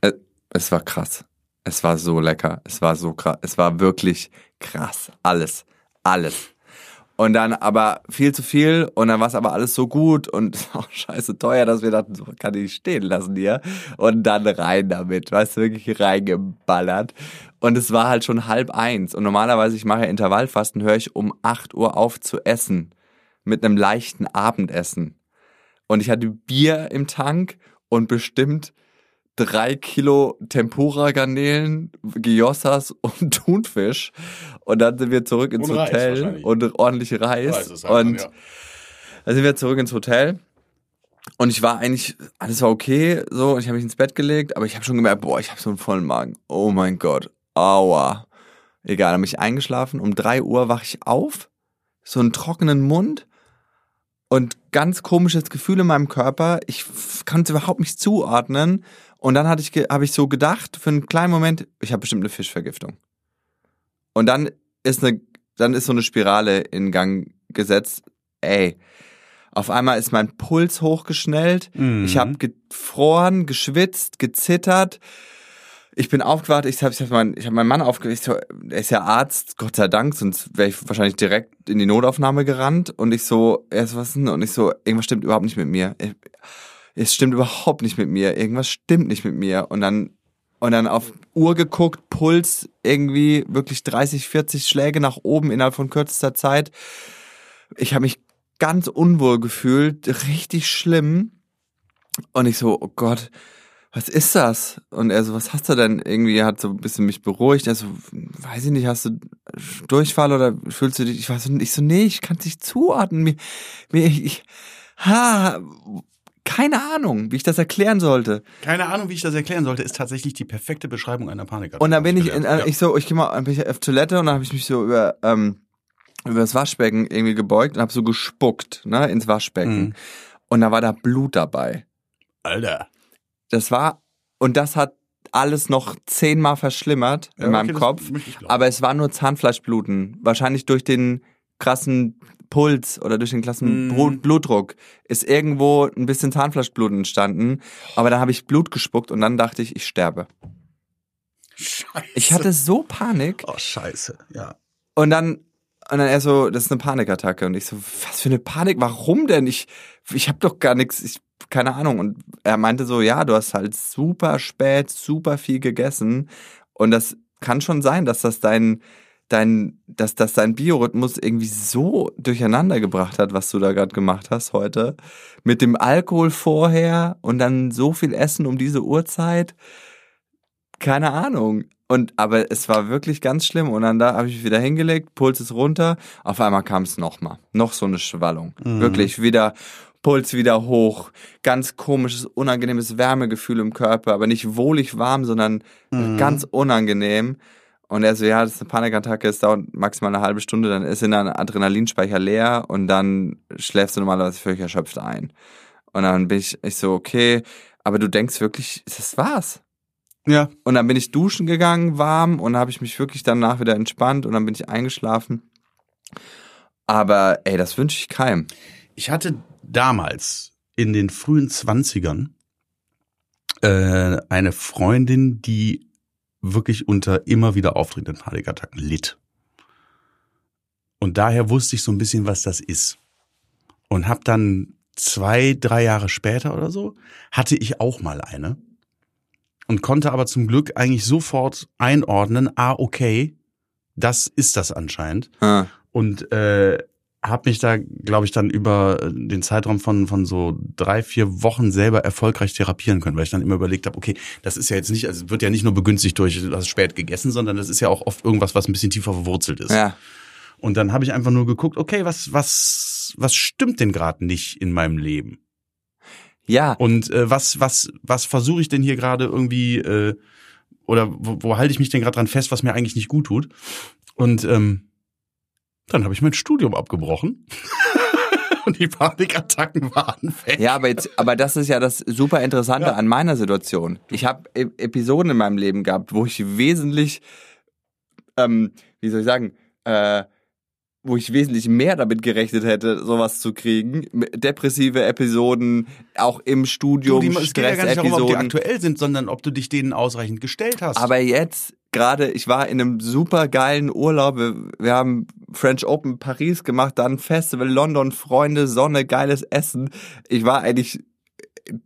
äh, es war krass. Es war so lecker. Es war so krass. Es war wirklich krass. Alles. Alles. Und dann aber viel zu viel und dann war es aber alles so gut und *laughs* auch scheiße teuer, dass wir dachten, so kann ich stehen lassen hier. Und dann rein damit, weißt du, wirklich reingeballert. Und es war halt schon halb eins. Und normalerweise, ich mache ja Intervallfasten, höre ich um 8 Uhr auf zu essen. Mit einem leichten Abendessen. Und ich hatte Bier im Tank und bestimmt drei Kilo Tempura-Garnelen, Gyossas und *laughs* Thunfisch. Und dann sind wir zurück ins Und Hotel und ordentlich Reis. Reis halt und dann, ja. dann sind wir zurück ins Hotel. Und ich war eigentlich, alles war okay, so, und ich habe mich ins Bett gelegt, aber ich habe schon gemerkt, boah, ich habe so einen vollen Magen. Oh mein Gott, aua. Egal, dann bin ich eingeschlafen. Um drei Uhr wach ich auf, so einen trockenen Mund und ganz komisches Gefühl in meinem Körper. Ich konnte es überhaupt nicht zuordnen. Und dann hatte ich, habe ich so gedacht, für einen kleinen Moment, ich habe bestimmt eine Fischvergiftung. Und dann ist eine, dann ist so eine Spirale in Gang gesetzt. Ey, auf einmal ist mein Puls hochgeschnellt. Mhm. Ich habe gefroren, geschwitzt, gezittert. Ich bin aufgewacht, ich habe ich hab meinen ich hab meinen Mann aufgewacht, so, er ist ja Arzt, Gott sei Dank, sonst wäre ich wahrscheinlich direkt in die Notaufnahme gerannt. Und ich so, er so, was ist denn? Und ich so, irgendwas stimmt überhaupt nicht mit mir. Ich- Es stimmt überhaupt nicht mit mir. Irgendwas stimmt nicht mit mir. Und dann, und dann auf Uhr geguckt, Puls irgendwie wirklich 30, 40 Schläge nach oben innerhalb von kürzester Zeit. Ich habe mich ganz unwohl gefühlt, richtig schlimm. Und ich so, oh Gott, was ist das? Und er so, was hast du denn? Irgendwie hat so ein bisschen mich beruhigt. Er so, weiß ich nicht, hast du Durchfall oder fühlst du dich? Ich war so, ich so, nee, ich kann es nicht zuordnen. Mir, mir, ich, ha, keine Ahnung, wie ich das erklären sollte. Keine Ahnung, wie ich das erklären sollte, ist tatsächlich die perfekte Beschreibung einer Panikattacke. Und dann bin ich, in, gelernt. ich so, ich geh mal ich auf Toilette und dann habe ich mich so über ähm, über das Waschbecken irgendwie gebeugt und habe so gespuckt, ne, ins Waschbecken. Mhm. Und da war da Blut dabei. Alter. Das war und das hat alles noch zehnmal verschlimmert in Ja, meinem okay, Kopf. Aber es war nur Zahnfleischbluten. Wahrscheinlich durch den krassen Puls oder durch den krassen. Bru- Blutdruck ist irgendwo ein bisschen Zahnfleischbluten entstanden. Aber dann habe ich Blut gespuckt und dann dachte ich, ich sterbe. Scheiße. Ich hatte so Panik Oh, scheiße. Ja. und dann und dann er so, das ist eine Panikattacke und ich so, was für eine Panik? Warum denn? Ich ich habe doch gar nichts, ich keine Ahnung und er meinte so, ja, du hast halt super spät, super viel gegessen und das kann schon sein, dass das dein dein dass das dein Biorhythmus irgendwie so durcheinander gebracht hat, was du da gerade gemacht hast heute mit dem Alkohol vorher und dann so viel Essen um diese Uhrzeit. Keine Ahnung. Und aber es war wirklich ganz schlimm. Und dann da habe ich mich wieder hingelegt, Puls ist runter. Auf einmal kam es nochmal. Noch so eine Schwallung. Mhm. Wirklich wieder Puls wieder hoch. Ganz komisches, unangenehmes Wärmegefühl im Körper, aber nicht wohlig warm, sondern Mhm. ganz unangenehm. Und er so, ja, das ist eine Panikattacke, es dauert maximal eine halbe Stunde, dann ist in dein Adrenalinspeicher leer und dann schläfst du normalerweise völlig erschöpft ein. Und dann bin ich, ich so, okay, aber du denkst wirklich, das war's. Ja. Und dann bin ich duschen gegangen, warm, und habe ich mich wirklich danach wieder entspannt und dann bin ich eingeschlafen. Aber ey, das wünsche ich keinem. Ich hatte damals in den frühen Zwanzigern äh, eine Freundin, die wirklich unter immer wieder auftretenden Panikattacken litt. Und daher wusste ich so ein bisschen, was das ist. Und habe dann zwei, drei Jahre später oder so, hatte ich auch mal eine. Und konnte aber zum Glück eigentlich sofort einordnen, ah, okay, das ist das anscheinend Ah, und äh, habe mich da, glaube ich, dann über den Zeitraum von von so drei vier Wochen selber erfolgreich therapieren können, weil ich dann immer überlegt habe, okay, das ist ja jetzt nicht, also es wird ja nicht nur begünstigt durch du hast spät gegessen, sondern das ist ja auch oft irgendwas, was ein bisschen tiefer verwurzelt ist. ja. Und dann habe ich einfach nur geguckt, okay, was was was stimmt denn gerade nicht in meinem Leben? Ja, Und äh, was was was versuche ich denn hier gerade irgendwie äh, oder wo, wo halte ich mich denn gerade dran fest, was mir eigentlich nicht gut tut? Und ähm, dann habe ich mein Studium abgebrochen. *laughs* Und die Panikattacken waren weg. Ja, aber jetzt, aber das ist ja das super Interessante Ja. an meiner Situation. Ich habe e Episoden in meinem Leben gehabt, wo ich wesentlich, ähm, wie soll ich sagen, äh, wo ich wesentlich mehr damit gerechnet hätte, sowas zu kriegen. Depressive Episoden, auch im Du, Studium, die, es geht ja gar nicht darum, ob die Stressepisoden. aktuell sind, sondern ob du dich denen ausreichend gestellt hast. Aber jetzt gerade, ich war in einem super geilen Urlaub. Wir, wir haben French Open Paris gemacht, dann Festival London, Freunde, Sonne, geiles Essen. Ich war eigentlich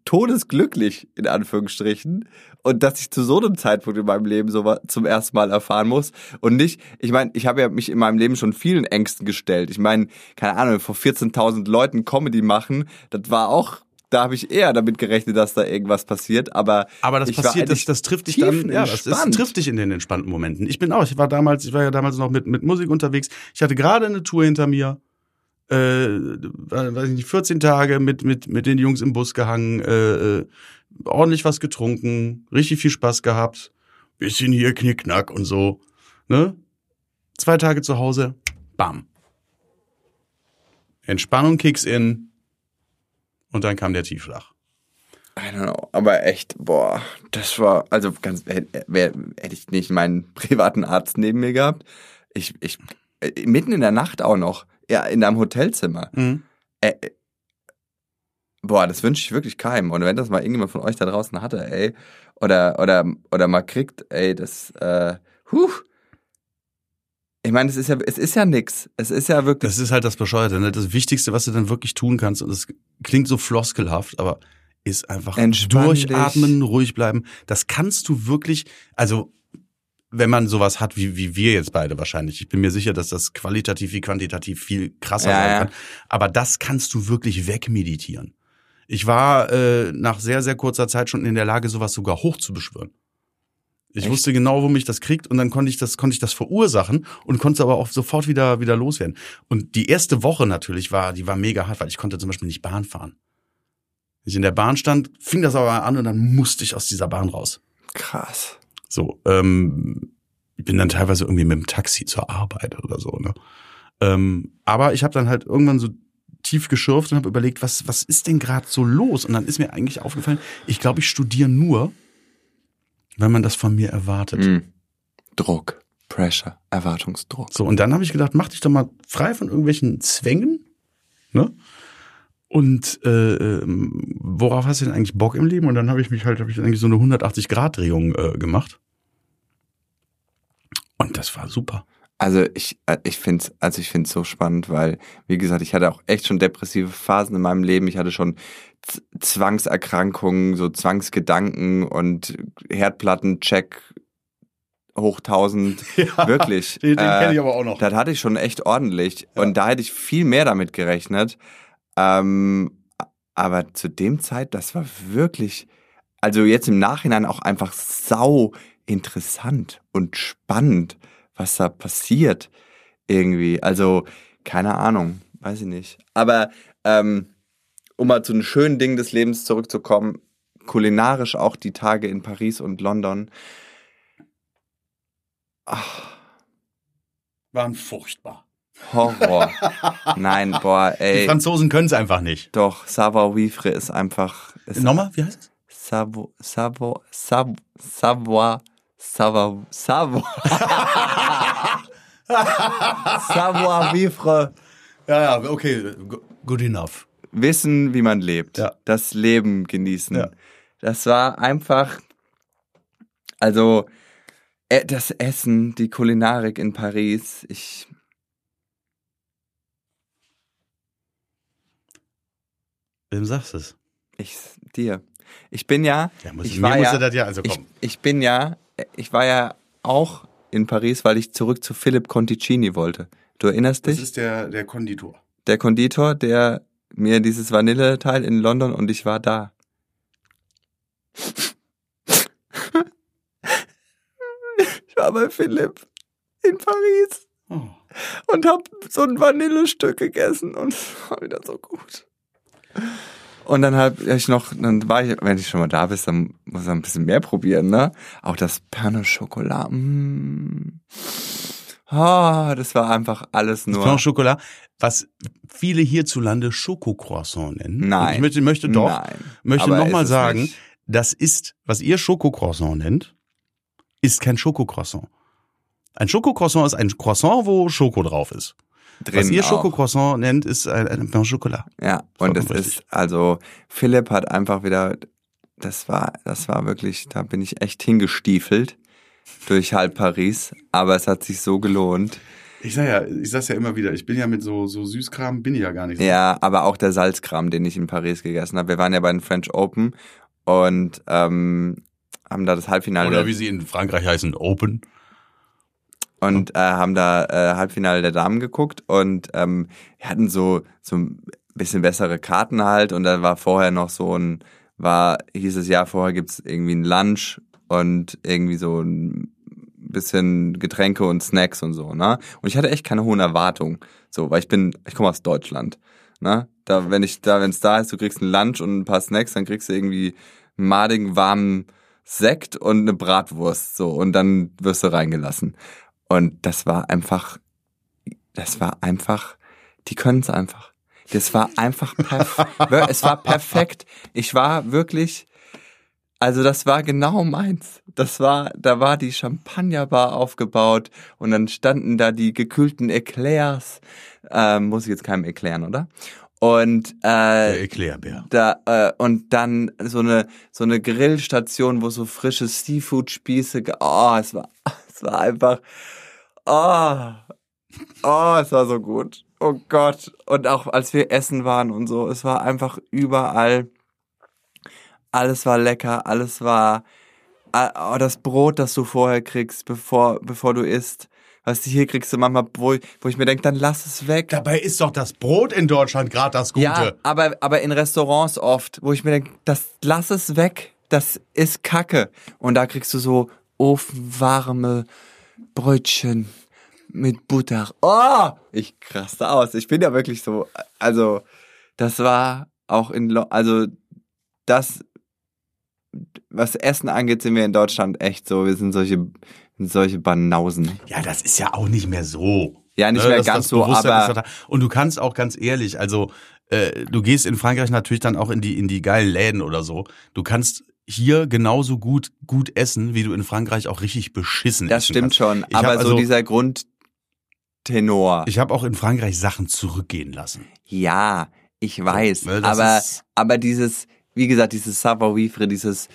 todesglücklich, in Anführungsstrichen. Und dass ich zu so einem Zeitpunkt in meinem Leben so zum ersten Mal erfahren muss. Und nicht, ich meine, ich habe ja mich in meinem Leben schon vielen Ängsten gestellt. Ich meine, keine Ahnung, vor 14.000 Leuten Comedy machen, das war auch, da habe ich eher damit gerechnet, dass da irgendwas passiert. Aber, Aber das ich war passiert, das, das trifft dich dann, ja, das, trifft dich in den entspannten Momenten. Ich bin auch, ich war damals, ich war ja damals noch mit, mit Musik unterwegs. Ich hatte gerade eine Tour hinter mir, äh, weiß ich nicht, 14 Tage mit, mit, mit den Jungs im Bus gehangen, äh, äh, ordentlich was getrunken, richtig viel Spaß gehabt, bisschen hier Knickknack und so, ne? Zwei Tage zu Hause, bam. Entspannung kicks in und dann kam der Tiefschlag. I don't know, aber echt, boah, das war, also ganz, wär, hätte ich nicht meinen *laughs* privaten Arzt neben mir gehabt, ich, ich, äh, mitten in der Nacht auch noch, ja, in einem Hotelzimmer. Mhm. Äh, äh, boah, das wünsche ich wirklich keinem. Und wenn das mal irgendjemand von euch da draußen hatte, ey, oder, oder, oder mal kriegt, ey, das, äh, huh. Ich meine, es ist ja, es ist ja nix. Es ist ja wirklich, Das ist halt das Bescheuerte. Ne? Das Wichtigste, was du dann wirklich tun kannst, und das klingt so floskelhaft, aber ist einfach Entspann durchatmen, ruhig bleiben. Das kannst du wirklich, also wenn man sowas hat, wie, wie wir jetzt beide wahrscheinlich. Ich bin mir sicher, dass das qualitativ wie quantitativ viel krasser Ja, sein ja. kann. Aber das kannst du wirklich wegmeditieren. Ich war äh, nach sehr, sehr kurzer Zeit schon in der Lage, sowas sogar hoch zu beschwören. Ich Echt? wusste genau, wo mich das kriegt und dann konnte ich das, konnte ich das verursachen und konnte es aber auch sofort wieder, wieder loswerden. Und die erste Woche natürlich war, die war mega hart, weil ich konnte zum Beispiel nicht Bahn fahren. Ich in der Bahn stand, fing das aber an und dann musste ich aus dieser Bahn raus. krass. So, ähm, ich bin dann teilweise irgendwie mit dem Taxi zur Arbeit oder so, ne? Ähm, aber ich habe dann halt irgendwann so tief geschürft und habe überlegt, was was ist denn gerade so los? Und dann ist mir eigentlich aufgefallen, ich glaube, ich studiere nur, wenn man das von mir erwartet. Mm. Druck, Pressure, Erwartungsdruck. So, und dann habe ich gedacht, mach dich doch mal frei von irgendwelchen Zwängen. Ne? Und äh, ähm, worauf hast du denn eigentlich Bock im Leben? Und dann habe ich mich halt, habe ich eigentlich so eine 180-Grad-Drehung äh, gemacht. Und das war super. Also ich, äh, ich finde es also ich find's so spannend, weil, wie gesagt, ich hatte auch echt schon depressive Phasen in meinem Leben. Ich hatte schon Z Zwangserkrankungen, so Zwangsgedanken und Herdplattencheck hoch 1000. *laughs* Ja, Wirklich. Den, den Äh, kenne ich aber auch noch. Das hatte ich schon echt ordentlich. Und da hätte ich viel mehr damit gerechnet. Ähm, aber zu dem Zeit, das war wirklich, also jetzt im Nachhinein auch einfach sau interessant und spannend, was da passiert irgendwie. Also, keine Ahnung, weiß ich nicht. Aber ähm, um mal zu einem schönen Ding des Lebens zurückzukommen, kulinarisch auch die Tage in Paris und London. Waren furchtbar. Horror. *laughs* Nein, boah, Die ey. Franzosen können es einfach nicht. Doch, Savoir Vivre ist einfach. Ist Nochmal, wie heißt es? Savo, Savo, Savo, Savoir, Savoir, Savoir. Savoir Vivre. Ja, ja, okay, go- good enough. Wissen, wie man lebt. Ja. Das Leben genießen. Ja. Das war einfach, also, äh, das Essen, die Kulinarik in Paris, ich, Wem sagst du es? ich, dir. Ich bin ja, Ja, muss, ich war ja, ja, also Ich, ich bin ja, ich war ja auch in Paris, weil ich zurück zu Philipp Conticini wollte. Du erinnerst dich? ist der, der Konditor. Der Konditor, der mir dieses Vanilleteil in London und ich war da. *laughs* ich war bei Philipp in Paris Oh. und hab so ein Vanillestück gegessen und es *laughs* war wieder so gut. Und dann hab ich noch, dann war ich, wenn ich schon mal da bist, dann muss man ein bisschen mehr probieren, ne? Auch das Pain au Chocolat. Mm. Ah, das war einfach alles nur. Pain au Chocolat, was viele hierzulande Schokocroissant nennen. Nein. Und ich möchte, möchte doch, Nein. möchte nochmal sagen, nicht. das ist, was ihr Schokocroissant nennt, ist kein Schokocroissant. Ein Schokocroissant ist ein Croissant, wo Schoko drauf ist. Drin was ihr. Schokocroissant nennt, ist ein, ein Pain au Chocolat. Ja, und es ist, also Philipp hat einfach wieder, das war, das war wirklich, da bin ich echt hingestiefelt durch halb Paris, aber es hat sich so gelohnt. Ich sag ja, ich sag's ja immer wieder, ich bin ja mit so, so Süßkram, bin ich ja gar nicht so. Ja, aber auch der Salzkram, den ich in Paris gegessen habe. Wir waren ja bei den French Open und ähm, haben da das Halbfinale Oder wie sie in Frankreich heißen, Open. Und äh, haben da äh, Halbfinale der Damen geguckt und ähm, hatten so so ein bisschen bessere Karten halt und da war vorher noch so ein war hieß es ja vorher gibt's irgendwie ein Lunch und irgendwie so ein bisschen Getränke und Snacks und so ne? Und ich hatte echt keine hohen Erwartungen so weil ich bin ich komme aus Deutschland ne? Da wenn ich da wenn es da ist du kriegst ein Lunch und ein paar Snacks dann kriegst du irgendwie einen madigen warmen Sekt und eine Bratwurst so und dann wirst du reingelassen und das war einfach, das war einfach, die können es einfach. Das war einfach perfekt. *laughs* es war perfekt. Ich war wirklich, also das war genau meins. Das war, da war die Champagnerbar aufgebaut und dann standen da die gekühlten Eclairs. Ähm, muss ich jetzt keinem erklären, oder? Und äh, Eclairbär. da äh, und dann so eine so eine Grillstation, wo so frische Seafood-Spieße. Oh, es war es war einfach. Oh, oh, es war so gut. Oh Gott. Und auch als wir essen waren und so, es war einfach überall. Alles war lecker, alles war. Oh, das Brot, das du vorher kriegst, bevor bevor du isst. Weißt du, hier kriegst du manchmal, wo, wo ich mir denke, dann lass es weg. Dabei ist doch das Brot in Deutschland gerade das Gute. Ja, aber, aber in Restaurants oft, wo ich mir denke, das lass es weg, das ist Kacke. Und da kriegst du so ofenwarme Brötchen mit Butter. Oh, ich krasse aus. Ich bin ja wirklich so, also das war auch in, Lo also das, was Essen angeht, sind wir in Deutschland echt so, wir sind solche, solche Banausen. Ja, das ist ja auch nicht mehr so. Ja, nicht Ne, mehr ganz so, aber und du kannst auch ganz ehrlich, also äh, du gehst in Frankreich natürlich dann auch in die in die geilen Läden oder so. Du kannst hier genauso gut gut essen, wie du in Frankreich auch richtig beschissen Das essen stimmt kannst. schon. Ich Aber so also- dieser Grundtenor. Ich habe auch in Frankreich Sachen zurückgehen lassen. Ja, ich weiß. das aber, aber dieses, wie gesagt, dieses Savoir-vivre, dieses,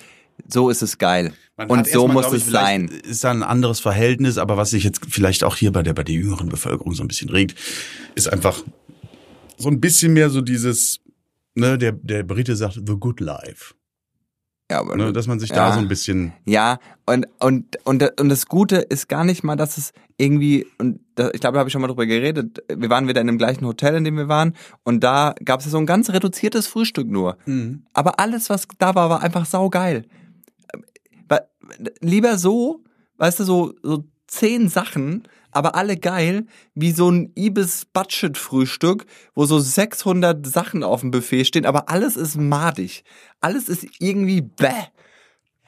so ist es geil. Man Und so erstmal, muss ich, es sein. Ist da ein anderes Verhältnis, aber was sich jetzt vielleicht auch hier bei der bei der jüngeren Bevölkerung so ein bisschen regt, ist einfach so ein bisschen mehr so dieses, ne, der der Brite sagt the good life, Ja, aber ne, dass man sich Ja. da so ein bisschen Ja, und, und, und, und das Gute ist gar nicht mal, dass es irgendwie, und da, ich glaube, da habe ich schon mal drüber geredet, wir waren wieder in dem gleichen Hotel, in dem wir waren, und da gab es so ein ganz reduziertes Frühstück nur. Aber alles, was da war, war einfach saugeil. Lieber so, weißt du, so, so zehn Sachen, aber alle geil, wie so ein Ibis-Budget-Frühstück, wo so 600 Sachen auf dem Buffet stehen, aber alles ist madig. Alles ist irgendwie bäh.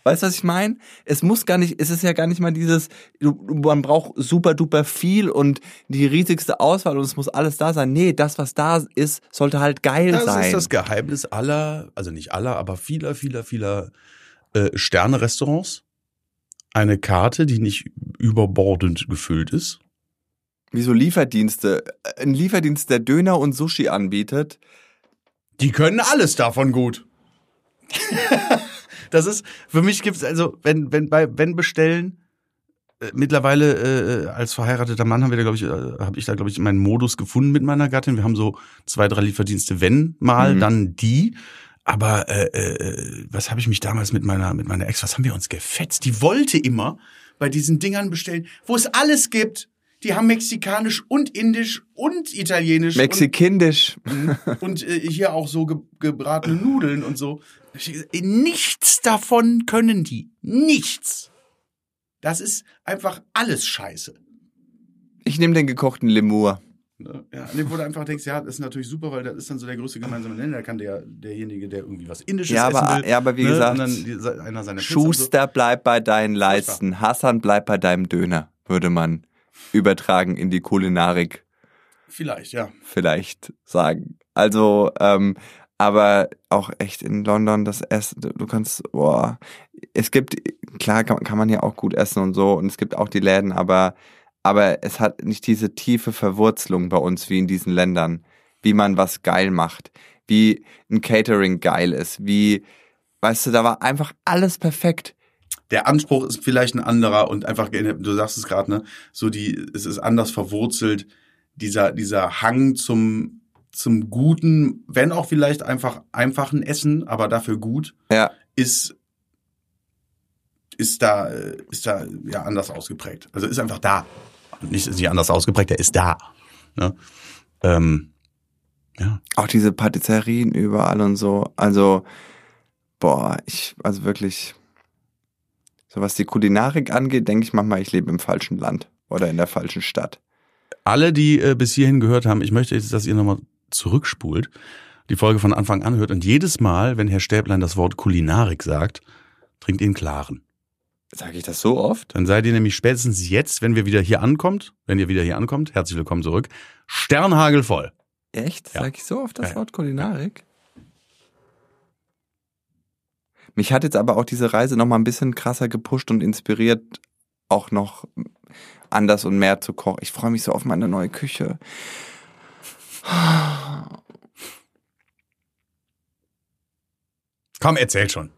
Weißt du, was ich meine? Es muss gar nicht, es ist ja gar nicht mal dieses, man braucht super duper viel und die riesigste Auswahl und es muss alles da sein. Nee, das, was da ist, sollte halt geil Das sein. ist das Geheimnis aller, also nicht aller, aber vieler, vieler, vieler äh, Sterne-Restaurants. Eine Karte, die nicht überbordend gefüllt ist. Wie so Lieferdienste. Ein Lieferdienst, der Döner und Sushi anbietet. Die können alles davon gut. *laughs* das ist, für mich gibt's also, wenn, wenn, bei, wenn bestellen, äh, mittlerweile äh, als verheirateter Mann haben wir da, glaube ich, äh, habe ich da, glaube ich, meinen Modus gefunden mit meiner Gattin. Wir haben so zwei, drei Lieferdienste, wenn mal, Mhm. dann die. Aber äh, äh, was habe ich mich damals mit meiner, mit meiner Ex, was haben wir uns gefetzt? Die wollte immer bei diesen Dingern bestellen, wo es alles gibt. Die haben mexikanisch und indisch und italienisch. und Mexikindisch. und äh, hier auch so ge gebratene Nudeln und so. Nichts davon können die. Nichts. Das ist einfach alles scheiße. Ich nehme den gekochten Lemur. Ne? Ja, an dem, wo du einfach denkst, ja, das ist natürlich super, weil das ist dann so der größte gemeinsame Nenner. Da kann der, derjenige, der irgendwie was Indisches Ja, aber- essen will. ja, aber wie ne? gesagt, die, Schuster, bleib bei deinen Leisten. Hassan, bleib bei deinem Döner, würde man übertragen in die Kulinarik So. Vielleicht, ja. vielleicht sagen. Also, ähm, aber auch echt in London das Essen, du du kannst, boah, es gibt, klar kann, kann man ja auch gut essen und so und es gibt auch die Läden, aber, aber es hat nicht diese tiefe Verwurzelung bei uns wie in diesen Ländern, wie man was geil macht, wie ein Catering geil ist, wie, weißt du, da war einfach alles perfekt. der Anspruch ist vielleicht ein anderer und einfach, du sagst es gerade, ne, so die, es ist anders verwurzelt, dieser, dieser Hang zum, zum guten, wenn auch vielleicht einfach einfachen Essen, aber dafür gut, Ja, ist, ist da, ist da ja anders ausgeprägt. Also ist einfach da. Nicht, ist nicht anders ausgeprägt, er ist da. Ne? Ähm, ja. auch diese Patisserien überall und so. Also, boah, ich, also wirklich, so was die Kulinarik angeht, denke ich manchmal, ich lebe im falschen Land oder in der falschen Stadt. alle, die äh, bis hierhin gehört haben, ich möchte jetzt, dass ihr nochmal zurückspult, die Folge von Anfang an hört und jedes Mal, wenn Herr Stäblein das Wort Kulinarik sagt, trinkt ihr einen klaren. Sage ich das so oft? Dann seid ihr nämlich spätestens jetzt, wenn wir wieder hier ankommt, wenn ihr wieder hier ankommt, herzlich willkommen zurück, Sternhagelvoll. Echt? Ja. Sag ich so oft das Ja. Wort Kulinarik? Mich hat jetzt aber auch diese Reise noch mal ein bisschen krasser gepusht und inspiriert, auch noch anders und mehr zu kochen. Ich freue mich so auf meine neue Küche. Komm, erzähl schon.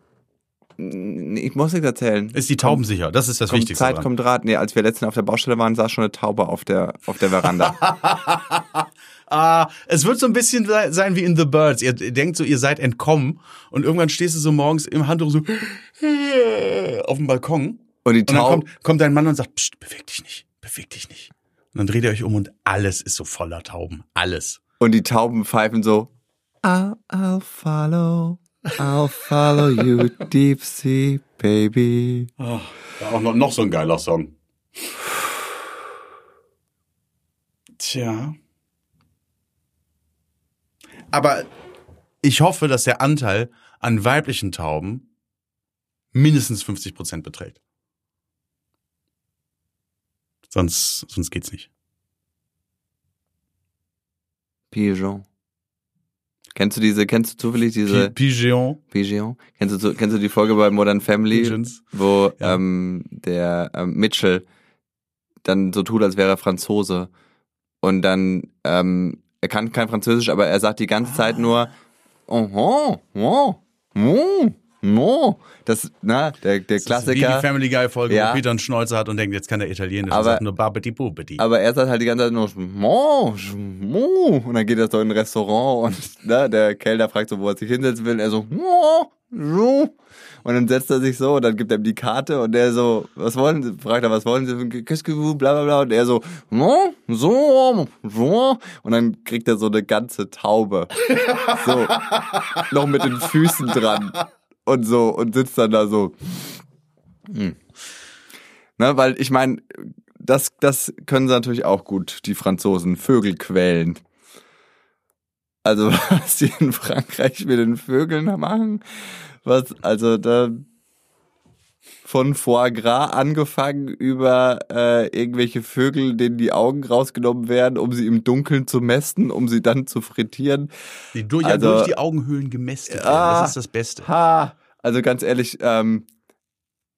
Ich muss nichts erzählen. Ist die Tauben sicher? Das ist das kommt Wichtigste. Zeit dran. kommt Rat. Nee, als wir letztens auf der Baustelle waren, saß schon eine Taube auf der, auf der Veranda. *laughs* ah, es wird so ein bisschen se- sein wie in The Birds. Ihr denkt so, ihr seid entkommen und irgendwann stehst du so morgens im Handtuch so *laughs* auf dem Balkon Und die und dann Taube, kommt, kommt dein Mann und sagt, Psst, beweg dich nicht, beweg dich nicht. Und dann dreht ihr euch um und alles ist so voller Tauben. Alles. und die Tauben pfeifen so. I'll, I'll follow, I'll follow you, deep sea, baby. Oh, auch noch, noch so ein geiler Song. Tja. Aber ich hoffe, dass der Anteil an weiblichen Tauben mindestens 50 Prozent beträgt. Sonst, sonst geht's nicht. Pigeon. Kennst du diese, kennst du zufällig diese Pigeon. Pigeon? Kennst du, kennst du die Folge bei Modern Family, Pigeons. wo Ja. ähm, der ähm, Mitchell dann so tut, als wäre er Franzose und dann ähm, er kann kein Französisch, aber er sagt die ganze Zeit nur oh, oh, oh, oh, oh. Das, na, der, der Das ist Wie Klassiker. die Family Guy Folge, Ja. wo Peter einen Schnäuzer hat und denkt, jetzt kann er Italienisch. Aber- sagt nur Babidi Bubidi. Aber er sagt halt die ganze Zeit nur Mo, Mo. Und dann geht er so in ein Restaurant und ne, der Kellner fragt so, wo er sich hinsetzen will. Und er so Mo, so. Und dann setzt er sich so und dann gibt er ihm die Karte und der so, was wollen Sie? Fragt er, was wollen Sie? Vous? Bla bla bla. Und er so, Mo, so, so. Und dann kriegt er so eine ganze Taube. So. noch mit den Füßen dran. Und so, und sitzt dann da so. Hm. Ne, weil ich meine, das, das können sie natürlich auch gut, die Franzosen, Vögel quälen. Also, *laughs* was die in Frankreich mit den Vögeln machen, was, also da von Foie Gras angefangen über äh, irgendwelche Vögel, denen die Augen rausgenommen werden, um sie im Dunkeln zu mästen, um sie dann zu frittieren. die durch, also- durch die Augenhöhlen gemästet werden. Ah. Das ist das Beste. Ha! Also ganz ehrlich, ähm,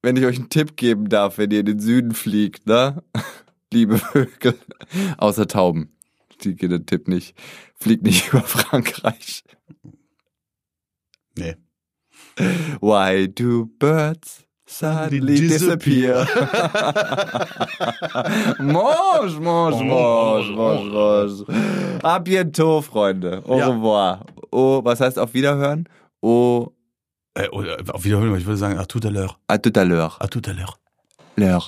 wenn ich euch einen Tipp geben darf, wenn ihr in den Süden fliegt, ne? *laughs* Liebe Vögel, *laughs* außer Tauben. Die geht den Tipp nicht. Fliegt nicht *laughs* über Frankreich. Nee. Why do birds suddenly Disappear. *laughs* Mosch, mosch, mosch, mosch, mosch. A bientôt, Freunde. Au revoir. Oh, was heißt auf Wiederhören? Au, Äh, auf Wiederholung, ich würde sagen, à tout à l'heure. à tout à l'heure. À tout à l'heure. L'heure.